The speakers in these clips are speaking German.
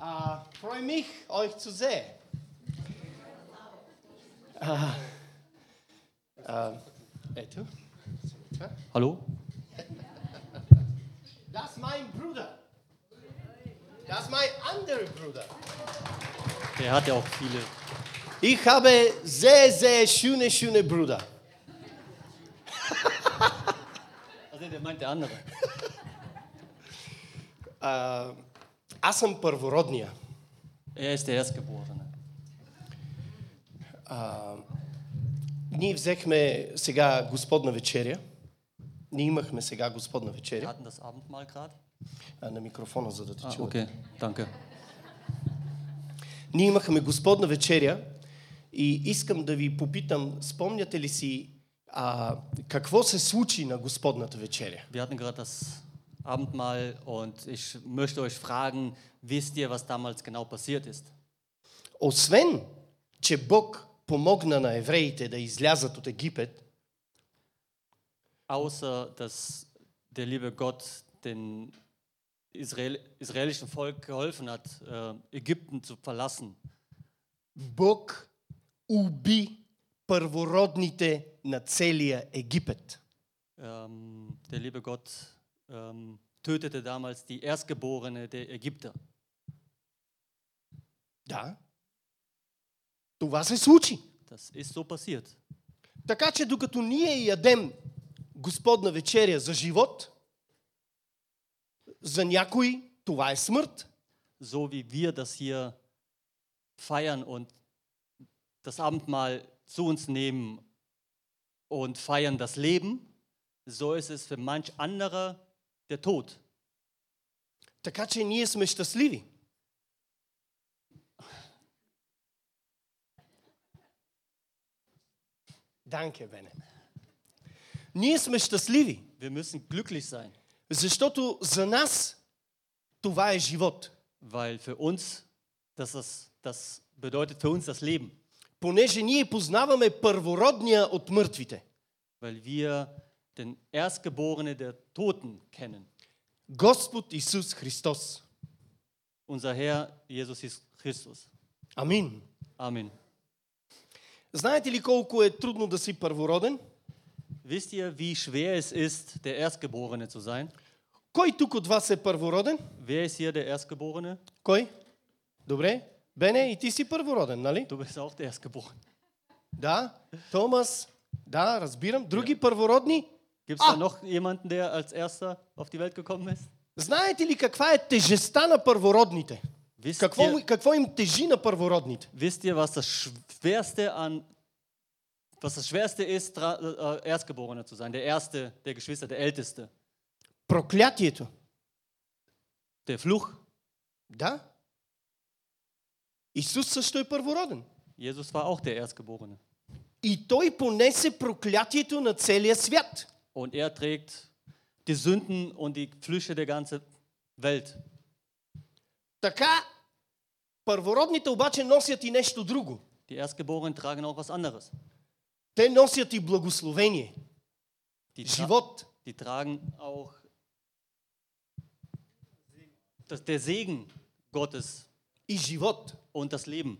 Uh, freue mich, euch zu sehen. Äh, äh, Hallo? Das ist mein Bruder. Das ist mein anderer Bruder. Der hat ja auch viele. Ich habe sehr, sehr schöne, schöne Brüder. also der meint der andere. Äh, Аз съм първородния. Er ist der Erstgeborene. Ние взехме сега Господна вечеря. Ние имахме сега Господна вечеря. А, на микрофона, за да те чуят. okay, danke. Ние имахме Господна вечеря и искам да ви попитам, спомняте ли си а, какво се случи на Господната вечеря? Wir hatten gerade das Abendmahl und ich möchte euch fragen, wisst ihr, was damals genau passiert ist? Освен, че Бог помогна на евреите да излязат от Египет, Außer, dass der liebe Gott den Israel, israelischen Volk geholfen hat, äh, Ägypten zu verlassen, Бог уби първородните на целия Египет. ähm, der liebe Gott ähm, tötete damals die Erstgeborene der Ägypter. Да. Това се случи. Das ist so passiert. Така че докато ние ядем Господна вечеря за живот, за някой това е смърт. So wie wir das hier feiern und das Abendmahl zu uns nehmen und feiern das Leben, so ist es für manch anderer der Tod. Така че ние сме щастливи. Данке, Бене. Ние сме щастливи, Wir müssen glücklich sein, защото за нас това е живот. weil für uns das, das, das bedeutet für uns das Leben, Понеже ние познаваме първородния от мъртвите. weil wir den Erstgeborene der Toten kennen. Господ Исус Христос. Unser Herr Jesus Christus. Амин. Amen. Знаете ли колко е трудно да си първороден? Wisst ihr, wie schwer es ist, der Erstgeborene zu sein? Кой тук от вас е първороден? Wer ist hier der Erstgeborene? Кой? Добре. Бене, и ти си първороден, нали? Du bist auch der Erstgeborene. Да. Томас. Да, разбирам. Други първородни? Gibt es Ah. da noch jemanden, der als Erster auf die Welt gekommen ist? Знаете ли каква е тежестта на първородните? Wisst Какво, ihr, му- какво им тежи на първородните? wisst ihr, was das Schwerste an was das Schwerste ist, dra- äh, Erstgeborener zu sein, der Erste der Geschwister, der Älteste? Проклятието. Der Fluch. Да. Исус също е първороден. Jesus war auch der Erstgeborene. И той понесе проклятието на целия свят. Und er trägt die Sünden und die Flüche der ganzen Welt. Така, първородните обаче носят и нещо друго. Die Erstgeborenen tragen auch was anderes. Те носят и благословение, Die, tra живот. die tragen auch das, der Segen Gottes и живот. und das Leben.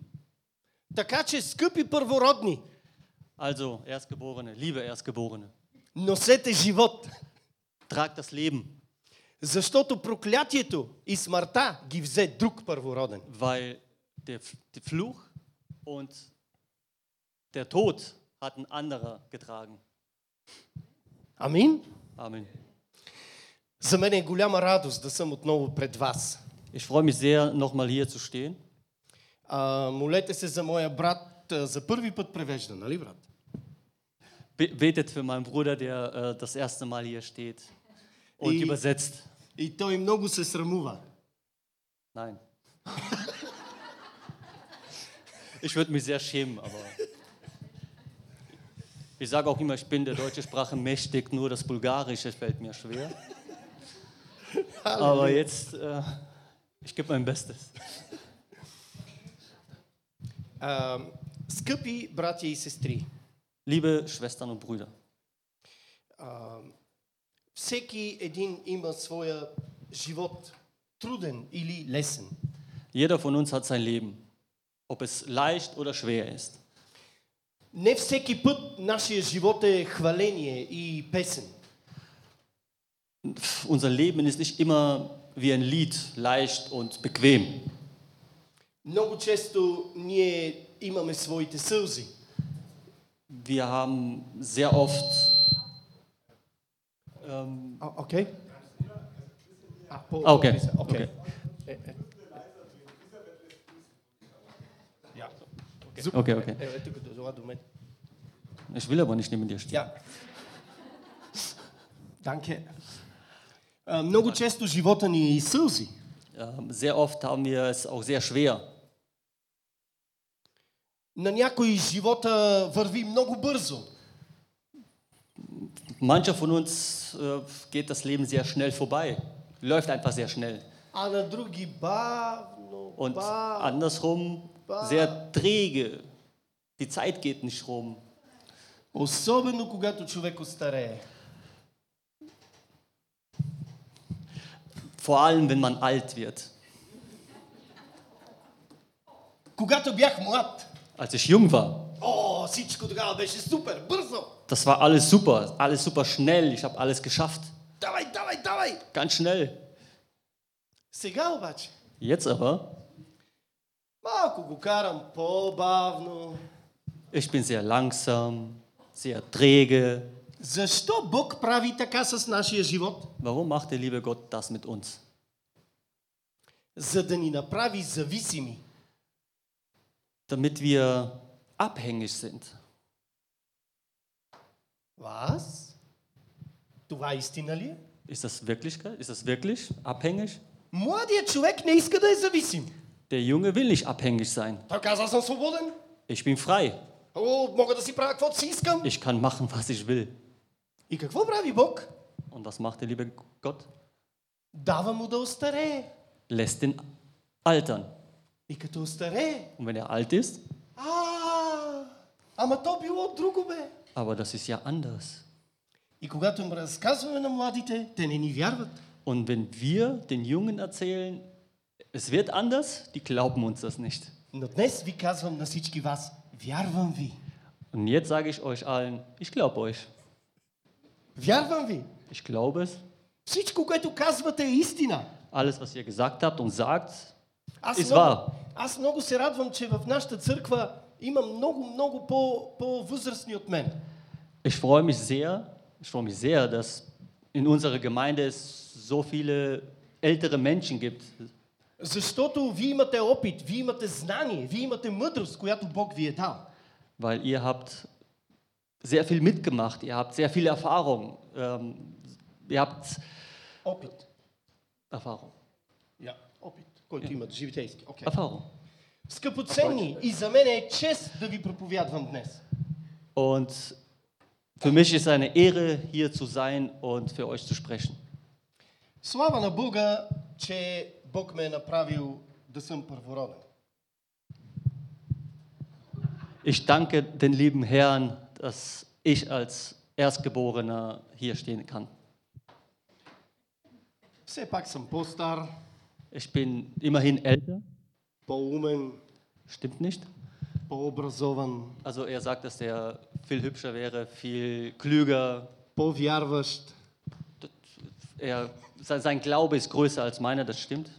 Така че, скъпи първородни, Also, Erstgeborene, liebe Erstgeborene, носете живот. tragt das Leben, Защото проклятието и смъртта ги взе друг първороден. weil der, F- der Fluch und der Tod hat ein anderer getragen. Амин. Amen. За мен е голяма радост да съм отново пред вас. Ich freue mich sehr, nochmal hier zu stehen. А, молете се за моя брат. а, За първи път превежда, нали брат? Be- Betet für meinen Bruder, der äh, das erste Mal hier steht und I- übersetzt. И той много се срамува. Nein. Ich würde mich sehr schämen, aber ich sage auch immer, ich bin der deutschen Sprache mächtig, nur das Bulgarische fällt mir schwer. Aber jetzt, äh, ich gebe mein Bestes. А, скъпи братя и сестри, Liebe Schwestern und Brüder, а, всеки един има своя живот, труден или лесен. Jeder von uns hat sein Leben, ob es leicht oder schwer ist. Не всеки път нашия живот е хваление и песен. Unser Leben ist nicht immer wie ein Lied, leicht und bequem. Много често ние имаме своите сълзи. Wir haben sehr oft ähm, А, Окей. А, по- А, окей, по- окей. окей. Е, е. Ja. Okay, okay. Е, е, тук дошла до мен. Ich will aber nicht neben dir stehen. Ja. Danke. А, Много често живота ни е и сълзи. Ähm, Sehr oft haben wir es auch sehr schwer. На някой живота върви много бързо. Mancher von uns äh, geht das Leben sehr schnell vorbei, läuft einfach sehr schnell. А на други бавно, Und бавно. andersrum sehr träge. Die Zeit geht nicht rum. Особено когато човек остарее. Vor allem, wenn man alt wird. Когато бях млад, Als ich jung war, о, всичко тогава беше супер, бързо. das war alles super, alles super schnell. Ich habe alles geschafft. Давай, давай, давай. Ganz schnell. Сега обаче, Jetzt aber, малко го карам по-бавно. ich bin sehr langsam, sehr träge. Защо Бог прави така с нашия живот? Warum macht der liebe Gott das mit uns? За да ни направи зависими. damit wir abhängig sind. Was? Du weißt, Tinali? Ist das Wirklichkeit? Ist das wirklich abhängig? Der Junge will nicht abhängig sein. Ich bin frei. Ich kann machen, was ich will. Und was macht der liebe Gott? Lässt den altern. Und wenn er alt ist, aber das ist ja anders. Und wenn wir den Jungen erzählen, es wird anders, die glauben uns das nicht. Und jetzt sage ich euch allen, ich glaube euch. Ich glaube es. Alles, was ihr gesagt habt und sagt, Аз ist много, wahr. аз много се радвам, че в нашата църква има много, много по, по-възрастни от мен. Ich freue mich sehr, ich freue mich sehr, dass in unserer Gemeinde es so viele ältere Menschen gibt. Защото вие имате опит, вие имате знание, вие имате мъдрост, която Бог ви е дал. Weil ihr habt sehr viel mitgemacht, ihr habt sehr viel Erfahrung. Ähm, ihr habt Опит. Erfahrung. Ja. Опит, който имат живитейски. Okay. Erfahrung. Скъпоценни, и за мен е чест да ви проповядвам днес. Und für mich ist eine Ehre, hier zu sein und für euch zu sprechen. Слава на Бога, че Бог ме е направил да съм първороден. Ich danke den lieben Herrn, dass ich als Erstgeborener hier stehen kann. Все пак съм по-стар, Ich bin immerhin älter, по-умен, stimmt nicht? по-образован, Also er sagt, dass er viel hübscher wäre, viel klüger. по-вярващ. Er, sein sein Glaube ist größer als meiner, das stimmt.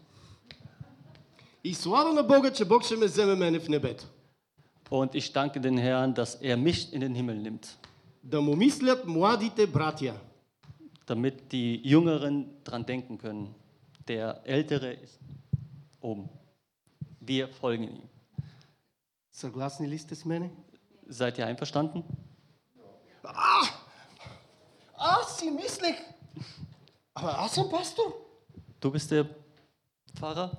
И слава на Бога, че Бог ще ме вземе мене в небето. Und ich danke den Herrn, dass er mich in den Himmel nimmt, Да му мислят младите братя. damit die Jüngeren dran denken können. Der Ältere ist oben. Wir folgen ihm. Съгласни ли сте с мене? Seid ihr einverstanden? Аз си мислех. Ама аз съм пастор. Du bist der Pfarrer?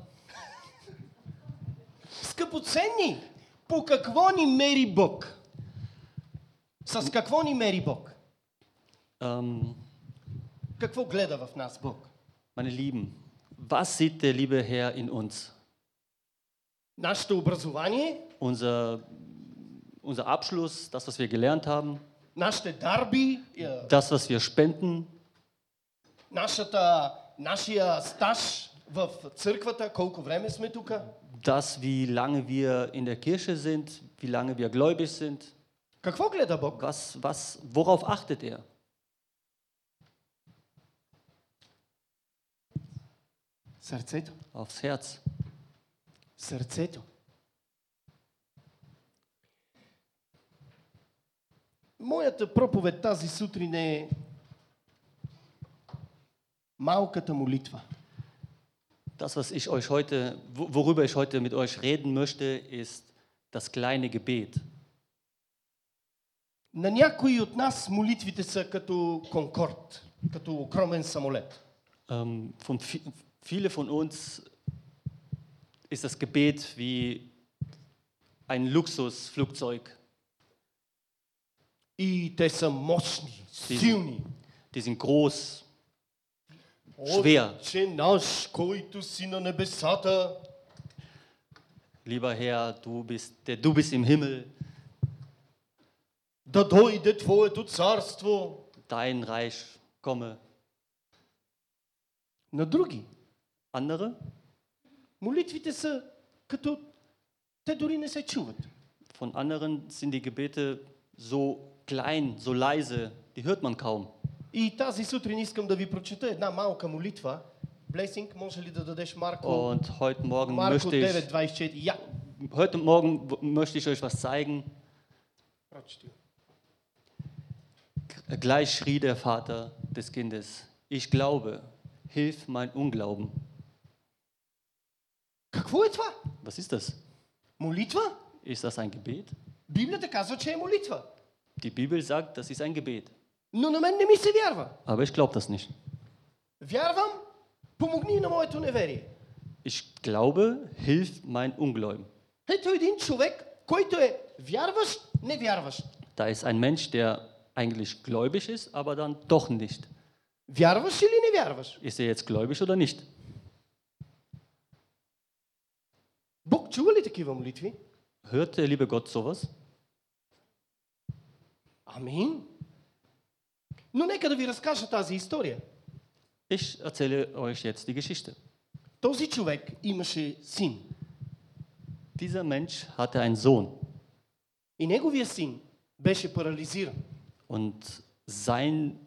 Скъпоценни, по какво ни мери Бог? С какво ни мери Бог? Ähm, Какво гледа в нас Бог? meine Lieben, was sieht der liebe Herr in uns? Нашето образование, Unser, unser Abschluss, das, was wir gelernt haben, нашите дарби, е, das, was wir spenden, нашата, нашия стаж в църквата, колко време сме тук, das, wie lange wir in der Kirche sind, wie lange wir gläubig sind. Какво гледа Бог? Was, was, worauf achtet er? Сърцето. Aufs Herz. Сърцето. Моята проповед тази сутрин е малката молитва. Das, was ich euch heute, wo- worüber ich heute mit euch reden möchte, ist das kleine Gebet. На някои от нас молитвите са като Конкорд, като огромен самолет. Von vi- Viele von uns ist das Gebet wie ein Luxusflugzeug. I te sam moćni. Die sind groß, schwer. Lieber Herr, du bist, der, du bist im Himmel. Dein Reich komme. Na drugi. Andere, молитвите са като... Те дори не се чуват. von anderen sind die Gebete so klein, so leise, die hört man kaum. И тази сутрин искам да ви прочета една малка молитва. Блесинг, може ли да дадеш Марко? Und heute Morgen Марко möchte ich, 9.24. Я. heute Morgen w- möchte ich euch was zeigen. Прочети. Gleich schrie der Vater des Kindes, ich glaube, hilf mein Unglauben. Was ist das? Ist das ein Gebet? Die Bibel sagt, das ist ein Gebet. Aber ich glaube das nicht. Ich glaube, hilft mein Unglauben. Da ist ein Mensch, der eigentlich gläubig ist, aber dann doch nicht. Ist er jetzt gläubig oder nicht? Бог чува ли такива молитви? Hört der liebe Gott sowas? Амин. Но нека да ви разкажа тази история. Ich erzähle euch jetzt die Geschichte. Този човек имаше син. Dieser Mensch hatte einen Sohn И неговия син беше парализиран. und sein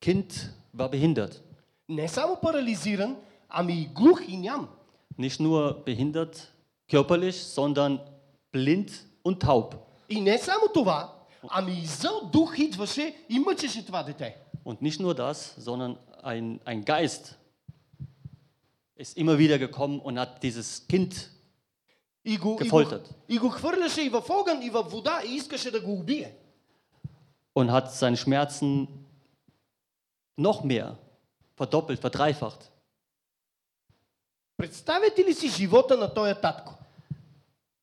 Kind war behindert. Не само парализиран, ами и глух и ням. Nicht nur behindert körperlich, sondern blind und taub. И не само това, ами и зъл дух идваше и мъчеше това дете. Und nicht nur das, sondern ein, ein Geist ist immer wieder gekommen und hat dieses Kind И го, и, го, Gefoltert. и го хвърляше и в огън, и в вода, и искаше да го убие. und hat seine Schmerzen noch mehr verdoppelt, verdreifacht. Представете ли си живота на този татко?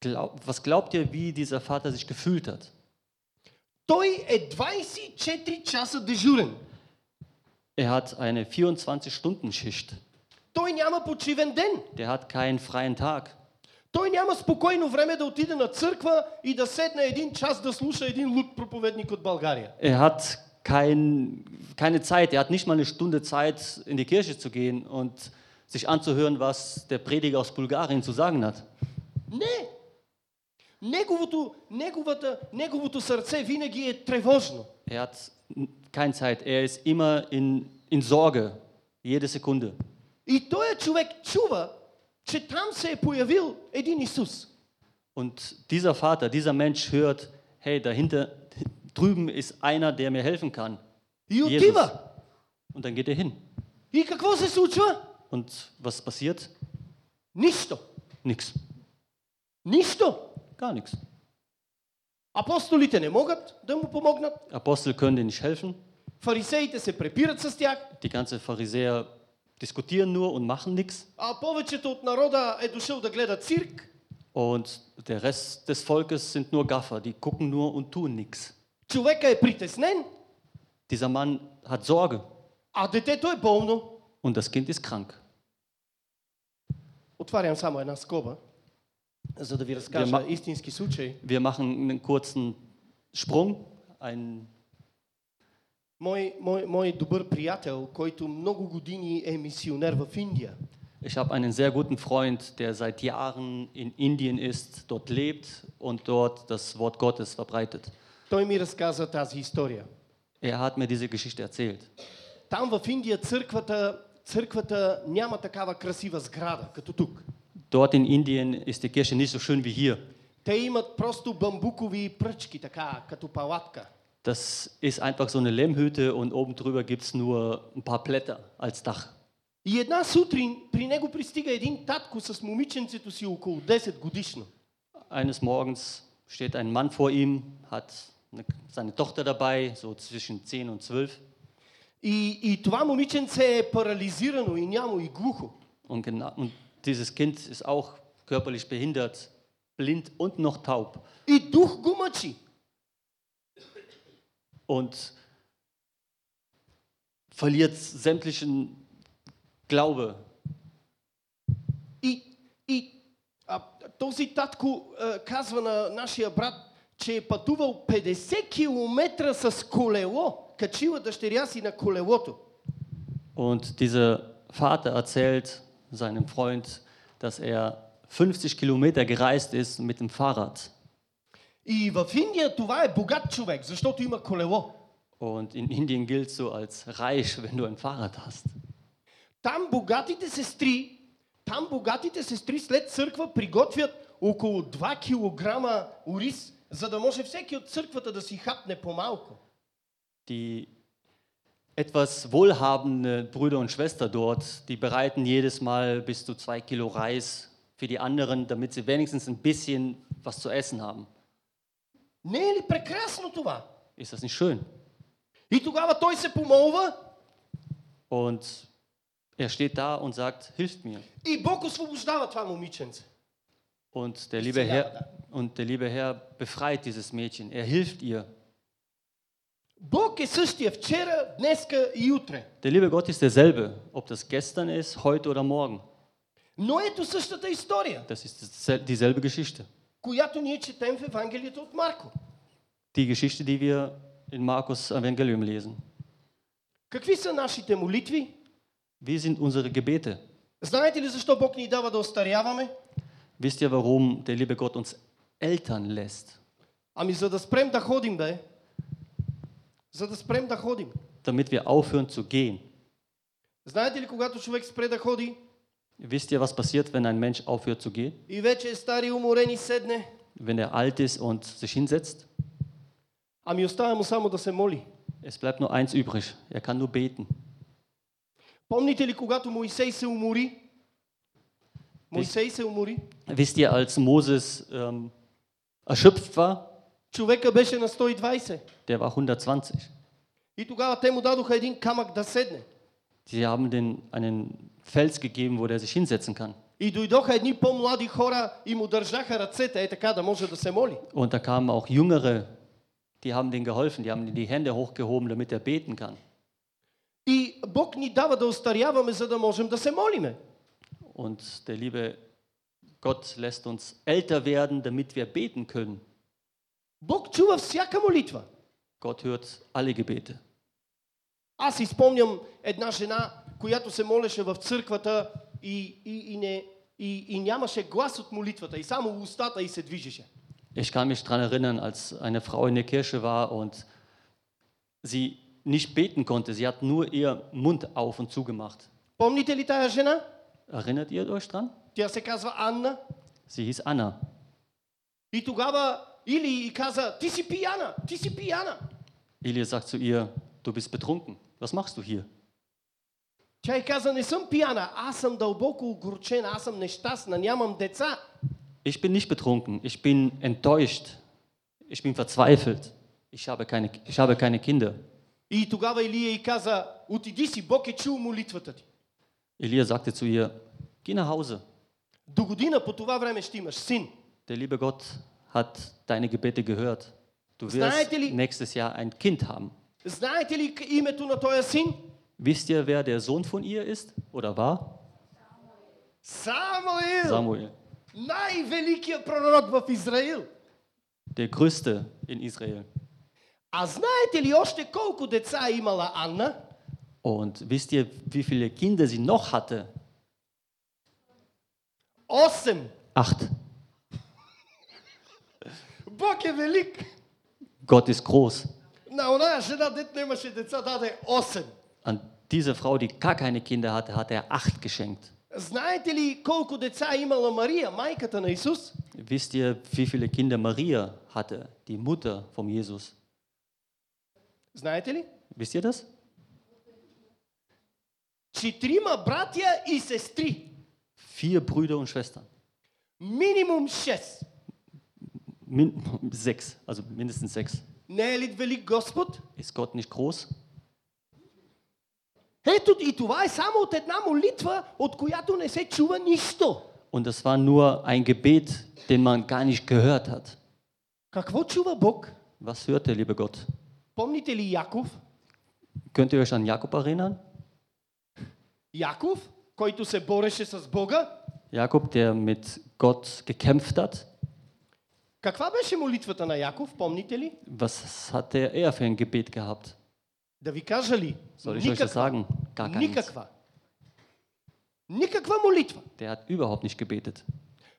Glaub, was glaubt ihr, wie dieser Vater sich gefühlt hat? Той е 24 часа дежурен. Er hat eine 24-Stunden-Schicht. Той няма почивен ден. Der hat keinen freien Tag. Той няма спокойно време да отиде на църква и да седне един час да слуша един луд проповедник от България. Er hat kein, keine Zeit, er hat nicht mal eine Stunde Zeit, in die Kirche zu gehen und sich anzuhören, was der Prediger aus Bulgarien zu sagen hat. Не! Неговото, неговата, неговото сърце винаги е тревожно. Er hat keine Zeit, er ist immer in, in Sorge, jede Sekunde. И този човек чува, че там се е появил един Исус. Und dieser Vater, dieser Mensch hört, hey, dahinter drüben ist einer, der mir helfen kann. И Jesus. отива. Und dann geht er hin. И какво се случва? Und was passiert? Нищо. Nix. Нищо. Gar nichts. Апостолите не могат да му помогнат. Apostel können dir nicht helfen. Фарисеите се препират с тях. Die ganze Pharisäer diskutieren nur und machen nichts. А повечето от народа е дошъл да гледа цирк. Und der Rest des Volkes sind nur Gaffer, die gucken nur und tun nichts. Човека е притеснен, Dieser Mann hat Sorge а детето е болно. und das Kind ist krank. Отварям само една скоба, за да ви разкажа Ма- истински случай. Wir machen einen kurzen Sprung. Ein, Мой, мой, мой добър приятел, който много години е мисионер в Индия. Ich habe einen sehr guten Freund, der seit Jahren in Indien ist, dort lebt und dort das Wort Gottes verbreitet. Той ми разказа тази история. Er hat mir diese Geschichte erzählt. Там в Индия църквата, църквата няма такава красива сграда, като тук. Dort in Indien ist die Kirche nicht so schön wie hier. Те имат просто бамбукови пръчки, така, като палатка. Das ist einfach so eine Lehmhütte und oben drüber gibt es nur ein paar Blätter als Dach. И една сутрин при него пристига един татко с момиченцето си около 10 годишно. Eines Morgens steht ein Mann vor ihm, hat eine, seine Tochter dabei, so zwischen 10 und 12. И, и това момиченце е парализирано и нямо и глухо. Und, genau, und dieses Kind ist auch körperlich behindert, blind und noch taub. И дух го мъчи. Und verliert sämtlichen Glaube. И, и а, този татко а, казва на нашия брат, че е пътувал 50 км с колело. Качила дъщеря си на колелото. Und dieser Vater erzählt seinem Freund, dass er 50 Kilometer gereist ist mit dem Fahrrad. И в Индия това е богат човек, защото има колело. Und in Indien gilt so als reich, wenn du ein Fahrrad hast. Там богатите сестри, там богатите сестри след църква приготвят около 2 кг ориз, за да може всеки от църквата да си хапне по-малко. Die etwas wohlhabende Brüder und Schwestern dort, die bereiten jedes Mal bis zu zwei Kilo Reis für die anderen, damit sie wenigstens ein bisschen was zu essen haben. Не е ли прекрасно това? Ist das nicht schön? И тогава той се помолва Und er steht da und sagt, hilft mir. и Бог освобождава това момиченце. Und der liebe Herr, und der liebe Herr befreit dieses Mädchen. Er hilft ihr. Der liebe Gott ist derselbe, ob das gestern ist, heute oder morgen. Но ето същата история, Das ist dasel- dieselbe Geschichte. която ние четем в Евангелието от Марко. Die Geschichte, die wir in Markus Evangelium lesen. Какви са нашите молитви? Wie sind unsere Gebete? Знаете ли защо Бог ни дава да остаряваме? Wisst ihr, warum der liebe Gott uns Eltern lässt? Ами за да спрем да ходим, бе. Damit wir aufhören zu gehen. Знаете ли, когато човек спре да ходи Wisst ihr, was passiert, wenn ein Mensch aufhört zu gehen? и вече е стар и уморен и седне? Wenn er alt ist und sich hinsetzt? Ами остава му само да се моли. Es bleibt nur eins übrig. Er kann nur beten. Помните ли, когато Моисей се умори? Моисей се умори. Wisst ihr, als Moses ähm, erschöpft war, Човека беше на 120. der war 120. И тогава те му дадоха един камък да седне. Sie haben den einen Fels gegeben, wo der sich hinsetzen kann. И дойдоха едни по-млади хора и му държаха ръцете, е така да може да се моли. Und da kamen auch Jüngere, die haben denen geholfen, die haben die Hände hochgehoben, damit er beten kann. И Бог ни дава да остаряваме, за да можем да се молиме. Und der liebe Gott lässt uns älter werden, damit wir beten können. Бог чува всяка молитва. Gott hört alle Gebete. Аз си спомням една жена, която се молеше в църквата и, и, и, не, и, и нямаше глас от молитвата, и само устата и се движеше. Ich kann mich daran erinnern, als eine Frau in der Kirche war und sie nicht beten konnte. Sie hat nur ihr Mund auf und zugemacht. Помните ли тая жена? Erinnert ihr euch dran? Тя се казва Анна. Sie hieß Anna. И тогава Или и каза, ти си пияна, ти си пияна. Elia sagt zu ihr, du bist betrunken. Was machst du hier? Тя й каза, не съм пияна, аз съм дълбоко огорчена, аз съм нещастна, нямам деца. Ich bin nicht betrunken, ich bin enttäuscht. Ich bin verzweifelt. Ich habe keine, ich habe keine Kinder. И тогава Илия й каза, отиди си, Бог е чул молитвата ти. Elia sagte zu ihr, geh nach Hause. До година по това време ще имаш син. Der liebe Gott hat deine Gebete gehört. Du wirst nächstes Jahr ein Kind haben. Wisst ihr, wer der Sohn von ihr ist oder war? Samuel. Samuel. Der größte in Israel. Und wisst ihr, wie viele Kinder sie noch hatte? Awesome. Acht. Gott ist groß. An diese Frau, die gar keine Kinder hatte, hat er acht geschenkt. Wisst ihr, wie viele Kinder Maria hatte, die Mutter von Jesus? Wisst ihr das? Vier Brüder und Schwestern. Minimum sechs. Min sechs, also mindestens sechs. Не е ли велик Господ? Ist Gott nicht groß? Ето и това е само от една молитва, от която не се чува нищо. Und das war nur ein Gebet, den man gar nicht gehört hat. Какво чува Бог? Was hört der liebe Gott? Помните ли Яков? Könnt ihr euch an Jakob erinnern? Яков, който се бореше с Бога. Jakob, der mit Gott gekämpft hat. Was hat der er für ein Gebet gehabt? Да ви кажа ли? Soll ich euch das sagen? Gar keins. Никаква. Никаква молитва. Der hat überhaupt nicht gebetet.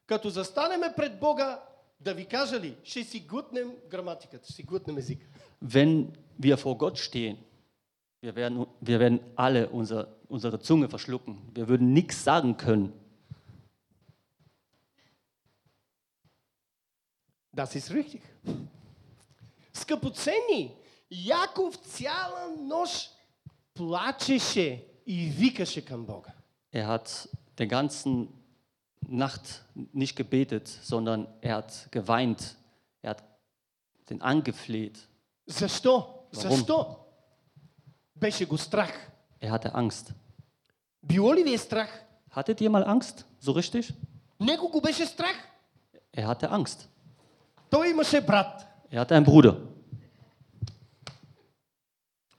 Като застанеме пред Бога, да ви кажа ли, ще си гутнем граматиката, ще си гутнем езика. Wenn wir vor Gott stehen, wir werden, wir werden alle unser, unsere Zunge verschlucken. Wir würden nichts sagen können. Das ist richtig. Скъпоценни, Яков цяла нощ плачеше и викаше към Бога. Er hat der ganzen Nacht nicht gebetet, sondern er hat geweint. Er hat den angefleht. Защо? Warum? Защо? Беше го страх. Er hatte Angst. Било ли ви е страх? Hattet ihr mal Angst? So richtig? Него го беше страх. Er hatte Angst. Той имаше брат. Er hatte einen Bruder.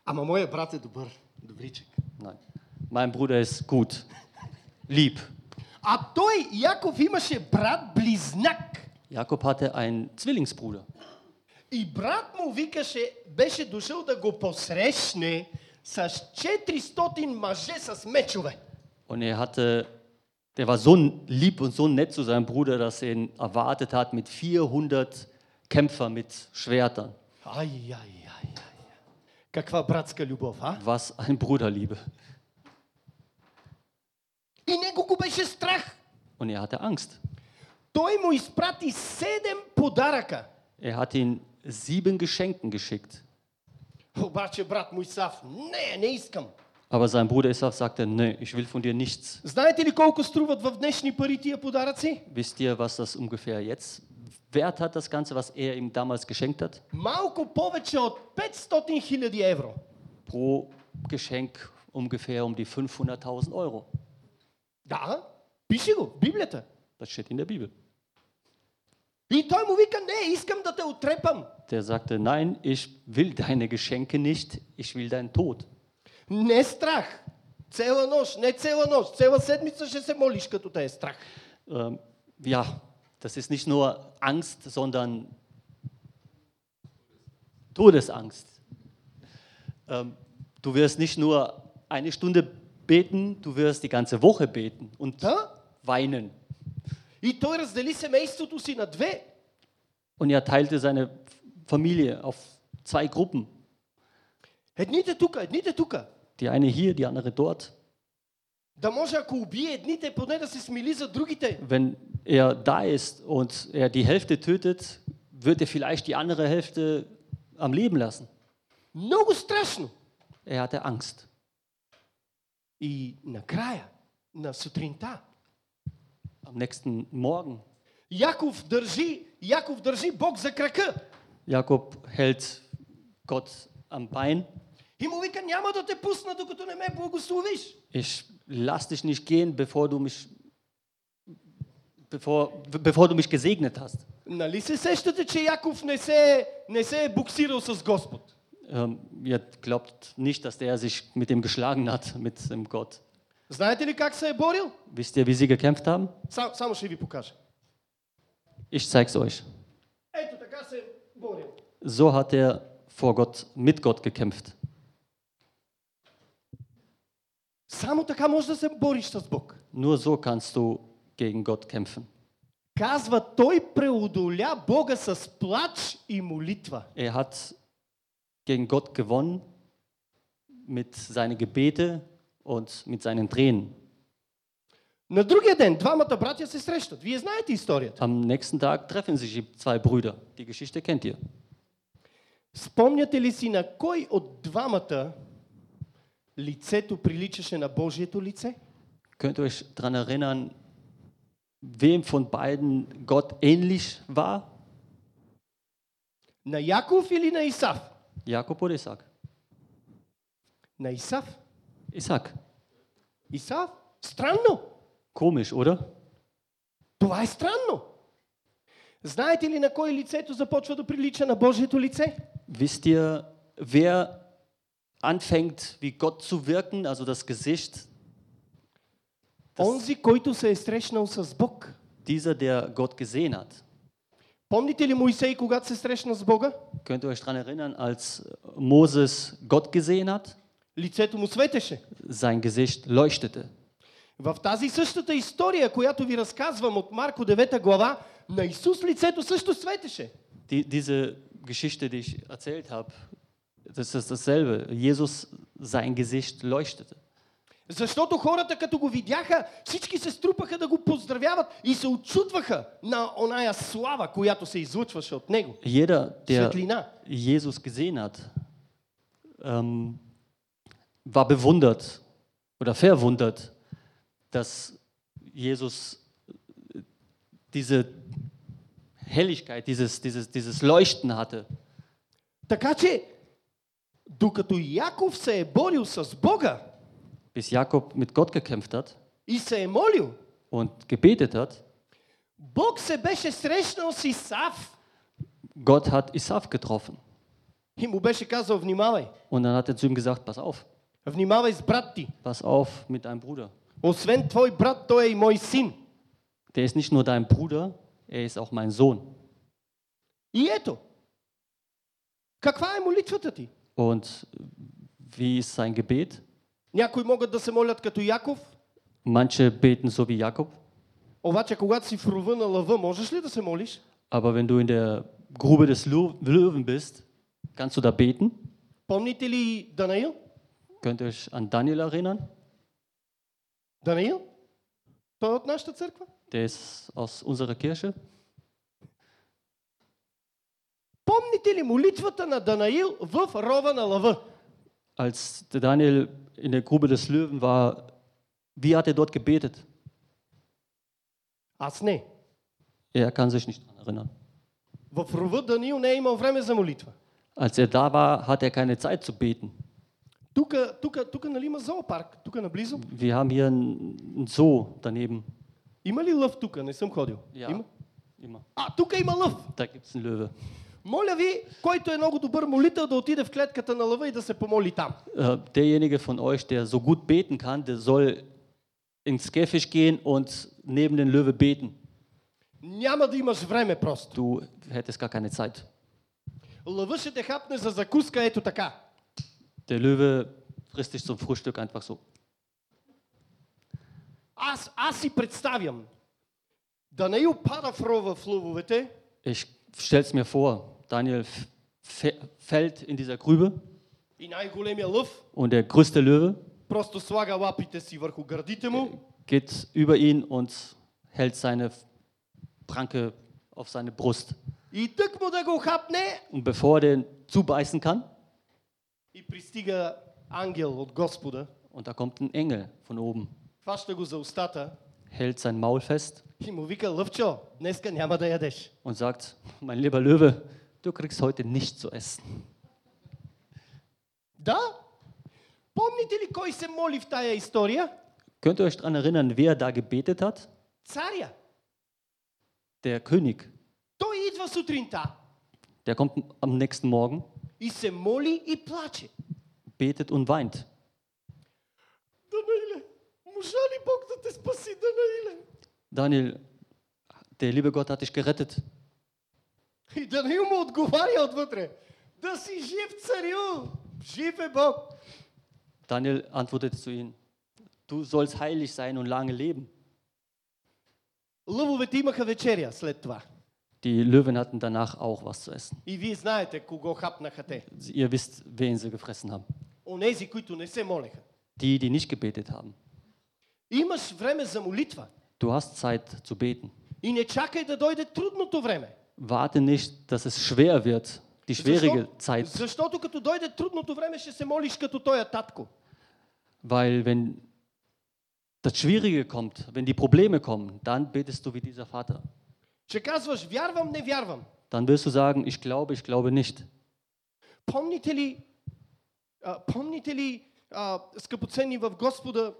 Ама моя брат е добър. Добричък. Nein. Mein Bruder ist gut. Lieb. А той, Яков, имаше брат-близнак. Jakob hatte einen Zwillingsbruder. И брат му викаше, беше дошъл да го посрещне с 400 мъже с мечове. Und er hatte, der war so lieb und so nett zu seinem Bruder, dass er ihn erwartet hat mit 400 Kämpfer mit Schwertern. Ай, ай, ай, ай. Каква братска любов, а? Was ein Bruderliebe. И него го беше страх. Und er hatte Angst. Той му изпрати седем подаръка. Er hat ihn sieben Geschenken geschickt. Обаче брат му Исав, не, не искам. Aber sein Bruder Esaf sagte, nee, ich will von dir nichts. Знаете ли колко струват в днешни пари тия подаръци? Wisst ihr, was das ungefähr jetzt wert hat, das Ganze, was er ihm damals geschenkt hat? Малко повече от 500 хиляди евро. Pro Geschenk ungefähr um die 500.000 Euro. Да, пише го в Библията. Das steht in der Bibel. И той му вика, не, искам да те отрепам. Der sagte, nein, ich will deine Geschenke nicht, ich will deinen Tod. Не страх. Цела нощ, не цела нощ. Цела седмица ще се молиш, като те е страх. Ähm, ja, das ist nicht nur Angst, sondern Todesangst. Ähm, du wirst nicht nur eine Stunde beten, du wirst die ganze Woche beten und Да? weinen. И той раздели семейството си на две. Und er teilte seine Familie auf zwei Gruppen. Едните тук, едните тук. Die eine hier, die andere dort. Да може, ако убие едните, поне да се смили за другите. Wenn er da ist und er die Hälfte tötet, wird er vielleicht die andere Hälfte am Leben lassen. Много страшно. Er hatte Angst. И накрая, на сутринта, Am nächsten Morgen, Яков държи, Яков държи Бог за крака. Jakob hält Gott am Bein. И му вика, няма да те пусна, докато не ме благословиш. Ich lass dich nicht gehen, bevor du mich, bevor, bevor du mich gesegnet hast. Нали се сещате, че Яков не се, не се е буксирал с Господ? Ähm, ihr glaubt nicht, dass der sich mit dem geschlagen hat, mit dem Gott. Знаете ли как се е борил? Wisst ihr, wie sie gekämpft haben? Сам, само ще ви покажа. Ich zeig's euch. Ето така се е борил. So hat er vor Gott, mit Gott gekämpft. Само така можеш да се бориш с Бог. Nur so kannst du gegen Gott kämpfen. Казва, той преодоля Бога с плач и молитва. Er hat gegen Gott gewonnen mit seinen Gebete und mit seinen Tränen. На другия ден двамата братя се срещат. Вие знаете историята. Am nächsten Tag treffen sich die zwei Brüder. Die Geschichte kennt ihr. Спомняте ли си на кой от двамата лицето приличаше на Божието лице? Könnt ihr euch daran erinnern, wem von beiden Gott ähnlich war? На Яков или на Исав? Jakob oder Isaac? На Исав. Isaac. Исав? Странно. Komisch, oder? Това е странно. Знаете ли на кой лицето започва да прилича на Божието лице? Wisst ihr, wer anfängt, wie Gott zu wirken, also das Gesicht? Онзи, който се е срещнал с Бог. Dieser, der Gott gesehen hat. Помните ли Моисей, когато се срещна с Бога? Könnt ihr euch daran erinnern, als Moses Gott gesehen hat? Лицето му светеше. Sein Gesicht leuchtete. В тази същата история, която ви разказвам от Марко 9 глава, на Исус лицето също светеше. Die, diese Geschichte, die ich erzählt habe, das ist dasselbe. Jesus, sein Gesicht leuchtete. Защото хората, като го видяха, всички се струпаха да го поздравяват и се очудваха на оная слава, която се излъчваше от него. Jeder, der Светлина. Jesus gesehen hat, ähm, war bewundert oder verwundert, dass Jesus äh, diese Helligkeit, dieses, dieses, dieses Leuchten hatte. Така че, докато Яков се е борил с Бога Bis Jakob mit Gott gekämpft hat и се е молил, und gebetet hat, Бог се беше срещнал с Исав Gott hat Isaf getroffen. и му беше казал, внимавай, Und dann hat er zu ihm gesagt, pass auf, внимавай с брат ти. pass auf mit deinem Bruder. Освен твой брат, той е и мой син. Der ist nicht nur dein Bruder, er ist auch mein Sohn. И ето, каква е молитвата ти? Und wie ist sein Gebet? Някои могат да се молят като Яков, Manche beten so wie Jakob, обаче когато си в рова на лъва, можеш ли да се молиш? aber wenn du in der Grube des Lu- Löwen bist, kannst du da beten? Помните ли Данаил? Könnt ihr euch an Daniel erinnern? Данаил? Той е от нашата църква. Der ist aus unserer Kirche. Помните ли молитвата на Данаил в рова на лъва? Als der Daniel in der Grube des Löwen war, wie hat er dort gebetet? Аз не. Er kann sich nicht daran erinnern. В рова Даниил не е имал време за молитва. Als er da war, hat er keine Zeit zu beten. Тук, тук, тук нали има зоопарк? Тук наблизо. Wir haben hier einen Zoo daneben. Има ли лъв тук? Не съм ходил. Ja, Има? immer. А, тук има лъв. Da gibt es einen Löwe. Моля ви, който е много добър молител, да отиде в клетката на лъва и да се помоли там. Äh, derjenige von euch, der so gut beten kann, der soll ins Käfig gehen und neben den Löwe beten. Няма да имаш време просто. Du hättest gar keine Zeit. Лъва ще те хапне за закуска ето така. Der Löwe frisst dich zum Frühstück einfach so. Аз, аз си представям. Данаил пада в рова в лъвовете Ich stell's mir vor, Daniel f- f- fällt in dieser Grübe и най-големия лъв und der größte Löwe просто слага лапите си върху гърдите му geht über ihn und hält seine Pranke auf seine Brust. и тък му да го хапне Und bevor er den zubeißen kann, и пристига ангел от Господа, und da kommt ein Engel von oben, хваща го за устата hält sein Maul fest и му вика, лъвчо, днеска няма да ядеш. und sagt, mein lieber Löwe, du kriegst heute nichts zu essen. Да? Помните ли кой се моли в тая история? Könnt ihr euch daran erinnern, wer da gebetet hat? Царя. Der König. Той идва сутринта Der kommt am nächsten Morgen, и се моли и плаче. betet und weint. Данаиле, можа ли Бог да те спаси, Данаиле? Daniel, der liebe Gott hat dich gerettet. И Данаил му отговаря отвътре. Да си жив, царю! Жив е Бог! Daniel antwortete zu ihm, du sollst heilig sein und lange leben. Лъвовете имаха вечеря след това. Die Löwen hatten danach auch was zu essen. И вие знаете кого хапнаха те. Ihr wisst, wen sie gefressen haben. Онези, които не се молеха. Die, die nicht gebetet haben. Имаш време за молитва. Du hast Zeit zu beten. И не чакай да дойде трудното време. Warte nicht, dass es schwer wird, die schwierige Zeit, Защото като дойде трудното време, ще се молиш като тоя татко. weil wenn das Schwierige kommt, wenn die Probleme kommen, dann betest du wie dieser Vater. Ще казваш, вярвам, не вярвам. Dann wirst du sagen, ich glaube, ich glaube nicht. Помните ли, а, помните ли а, скъпоценни в Господа,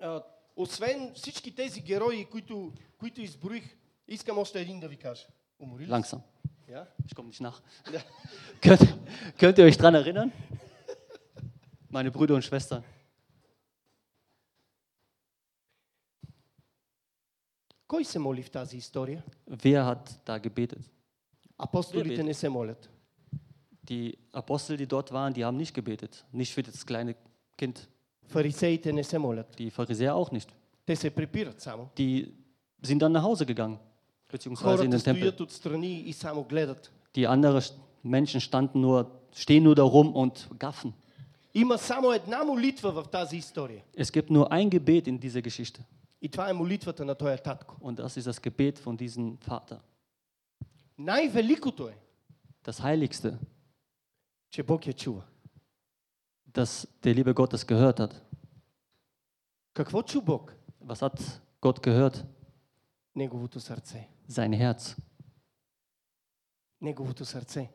а, освен всички тези герои, които, които изброих, искам още един да ви кажа. Умори ли? се? Langsam. Ja? Ich komme nicht nach. Ja. Könnt, könnt ihr euch daran erinnern? Meine Brüder und Schwestern. Кой се моли в тази история? Wer hat da gebetet? Апостолите Вие не се молят. Die Apostel, die dort waren, die haben nicht gebetet. Nicht für das kleine Kind. Фарисеите не се молят. Die Pharisäer auch nicht. Те се препират само. Die sind dann nach Hause gegangen, beziehungsweise in Хората den Tempel. стоят отстрани и само гледат. Die anderen Menschen standen nur, stehen nur da rum und gaffen. Има само една молитва в тази история. Es gibt nur ein Gebet in dieser Geschichte. И това е молитвата на този татко. Und das ist das Gebet von diesem Vater. Най-великото е, Das Heiligste, dass der liebe Gott es gehört hat. Какво чу Бог? Was hat Gott gehört? Неговото сърце. Sein Herz. Неговото сърце.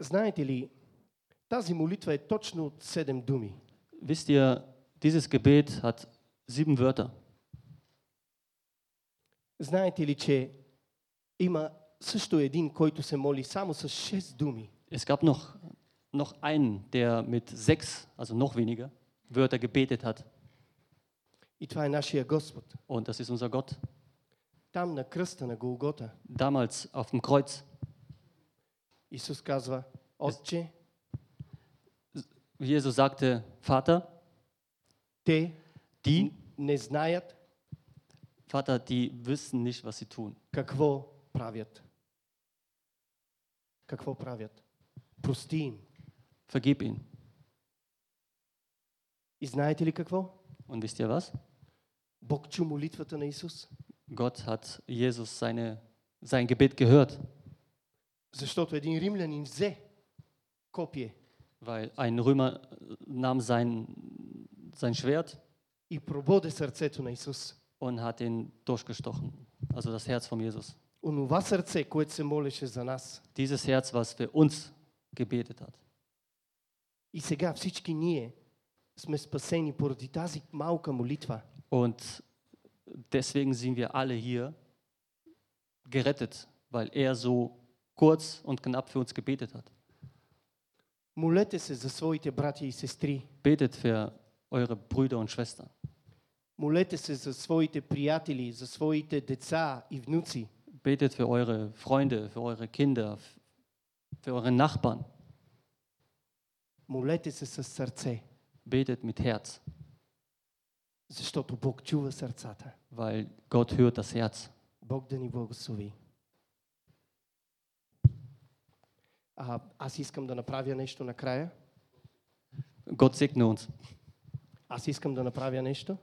Знаете ли, тази молитва е точно от седем думи. Wisst ihr, dieses Gebet hat sieben Wörter. Знаете ли, че има също един, който се моли само с шест думи. Es gab noch, noch einen, der mit sechs, also noch weniger, Wörter gebetet hat. И това е нашия Господ. Und das ist unser Gott. Там на кръста на Голгота Damals auf dem Kreuz. Исус казва, Отче, Jesus sagte, Vater, те die, не знаят Vater, die wissen nicht, was sie tun. какво правят. Какво правят? Прости им. Vergib ihnen. И знаете ли какво? Und wisst ihr was? Бог чу молитвата на Исус, Gott hat Jesus seine, sein Gebet gehört, защото един римлянин взе копие weil ein Römer nahm sein, sein Schwert и прободе сърцето на Исус. und hat ihn durchgestochen, also das Herz von Jesus. Онова сърце, което се молеше за нас. Dieses Herz, was für uns gebetet hat. И сега всички ние сме спасени поради тази малка молитва. Und deswegen sind wir alle hier gerettet, weil er so kurz und knapp für uns gebetet hat. Молете се за своите братя и сестри. Betet für eure Brüder und Schwestern. Молете се за своите приятели, за своите деца и внуци. Betet für eure Freunde, für eure Kinder, für eure Nachbarn. Молете се с сърце, Betet mit Herz, защото Бог чува сърцата. weil Gott hört das Herz. Бог да ни благослови. А, аз искам да направя нещо накрая. Gott segne uns. Аз искам да направя нещо.